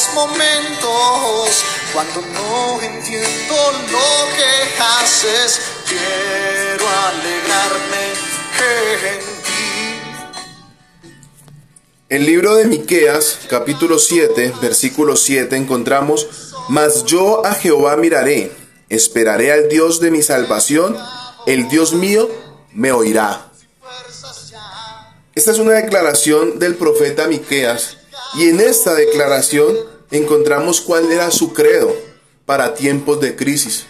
los momentos cuando no entiendo lo que haces. Quiero alegrarme en ti. El libro de Miqueas, capítulo 7, versículo 7, encontramos: Mas yo a Jehová miraré, esperaré al Dios de mi salvación, el Dios mío me oirá. Esta es una declaración del profeta Miqueas y en esta declaración encontramos cuál era su credo para tiempos de crisis.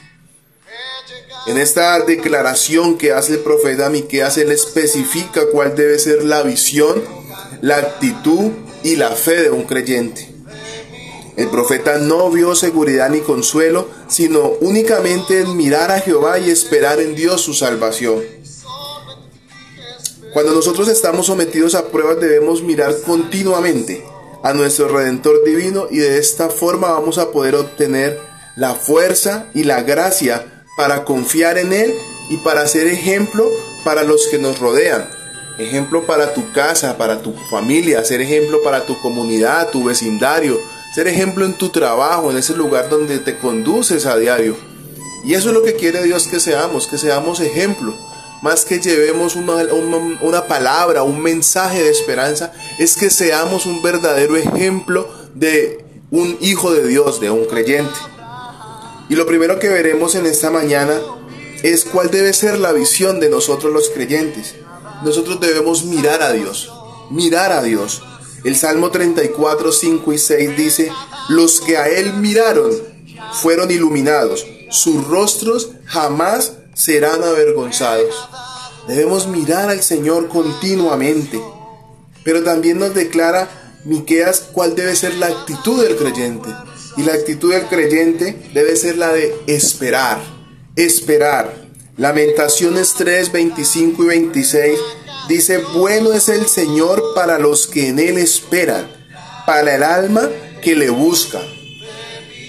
En esta declaración que hace el profeta Miqueas él especifica cuál debe ser la visión, la actitud y la fe de un creyente. El profeta no vio seguridad ni consuelo, sino únicamente en mirar a Jehová y esperar en Dios su salvación. Cuando nosotros estamos sometidos a pruebas debemos mirar continuamente a nuestro Redentor Divino y de esta forma vamos a poder obtener la fuerza y la gracia para confiar en Él y para ser ejemplo para los que nos rodean. Ejemplo para tu casa, para tu familia, ser ejemplo para tu comunidad, tu vecindario, ser ejemplo en tu trabajo, en ese lugar donde te conduces a diario. Y eso es lo que quiere Dios que seamos, que seamos ejemplo más que llevemos una, palabra, un mensaje de esperanza, es que seamos un verdadero ejemplo de un hijo de Dios, de un creyente. Y lo primero que veremos en esta mañana es cuál debe ser la visión de nosotros los creyentes. Nosotros debemos mirar a Dios, mirar a Dios. El Salmo 34, 5 y 6 dice, los que a Él miraron fueron iluminados, sus rostros jamás serán avergonzados. Debemos mirar al Señor continuamente. Pero también nos declara Miqueas cuál debe ser la actitud del creyente. Y la actitud del creyente debe ser la de esperar, esperar. Lamentaciones 3, 25 y 26 dice, bueno es el Señor para los que en Él esperan, para el alma que le busca.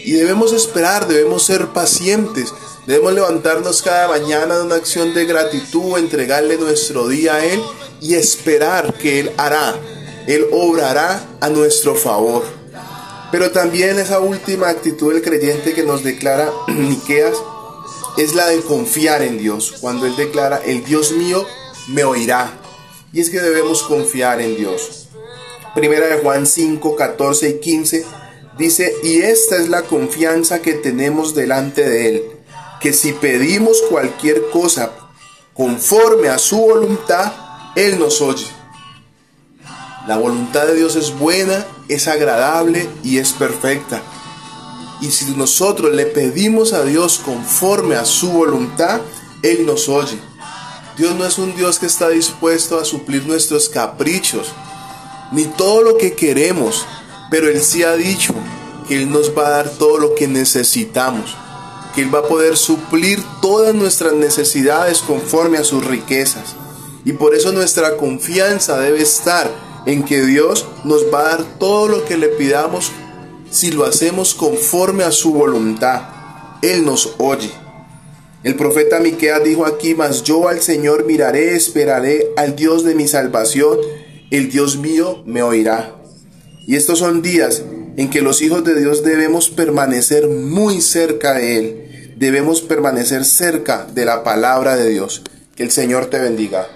Y debemos esperar, debemos ser pacientes, Debemos levantarnos cada mañana en una acción de gratitud, entregarle nuestro día a Él y esperar que Él hará, Él obrará a nuestro favor. Pero también esa última actitud del creyente que nos declara Miqueas es la de confiar en Dios. Cuando Él declara, el Dios mío me oirá. Y es que debemos confiar en Dios. Primera de Juan 5, 14 y 15 dice, y esta es la confianza que tenemos delante de Él que si pedimos cualquier cosa conforme a su voluntad, Él nos oye. La voluntad de Dios es buena, es agradable y es perfecta. Y si nosotros le pedimos a Dios conforme a su voluntad, Él nos oye. Dios no es un Dios que está dispuesto a suplir nuestros caprichos, ni todo lo que queremos, pero Él sí ha dicho que Él nos va a dar todo lo que necesitamos que Él va a poder suplir todas nuestras necesidades conforme a sus riquezas. Y por eso nuestra confianza debe estar en que Dios nos va a dar todo lo que le pidamos si lo hacemos conforme a su voluntad. Él nos oye. El profeta Miqueas dijo aquí, mas yo al Señor miraré, esperaré al Dios de mi salvación, el Dios mío me oirá. Y estos son días en que los hijos de Dios debemos permanecer muy cerca de Él. Debemos permanecer cerca de la palabra de Dios. Que el Señor te bendiga.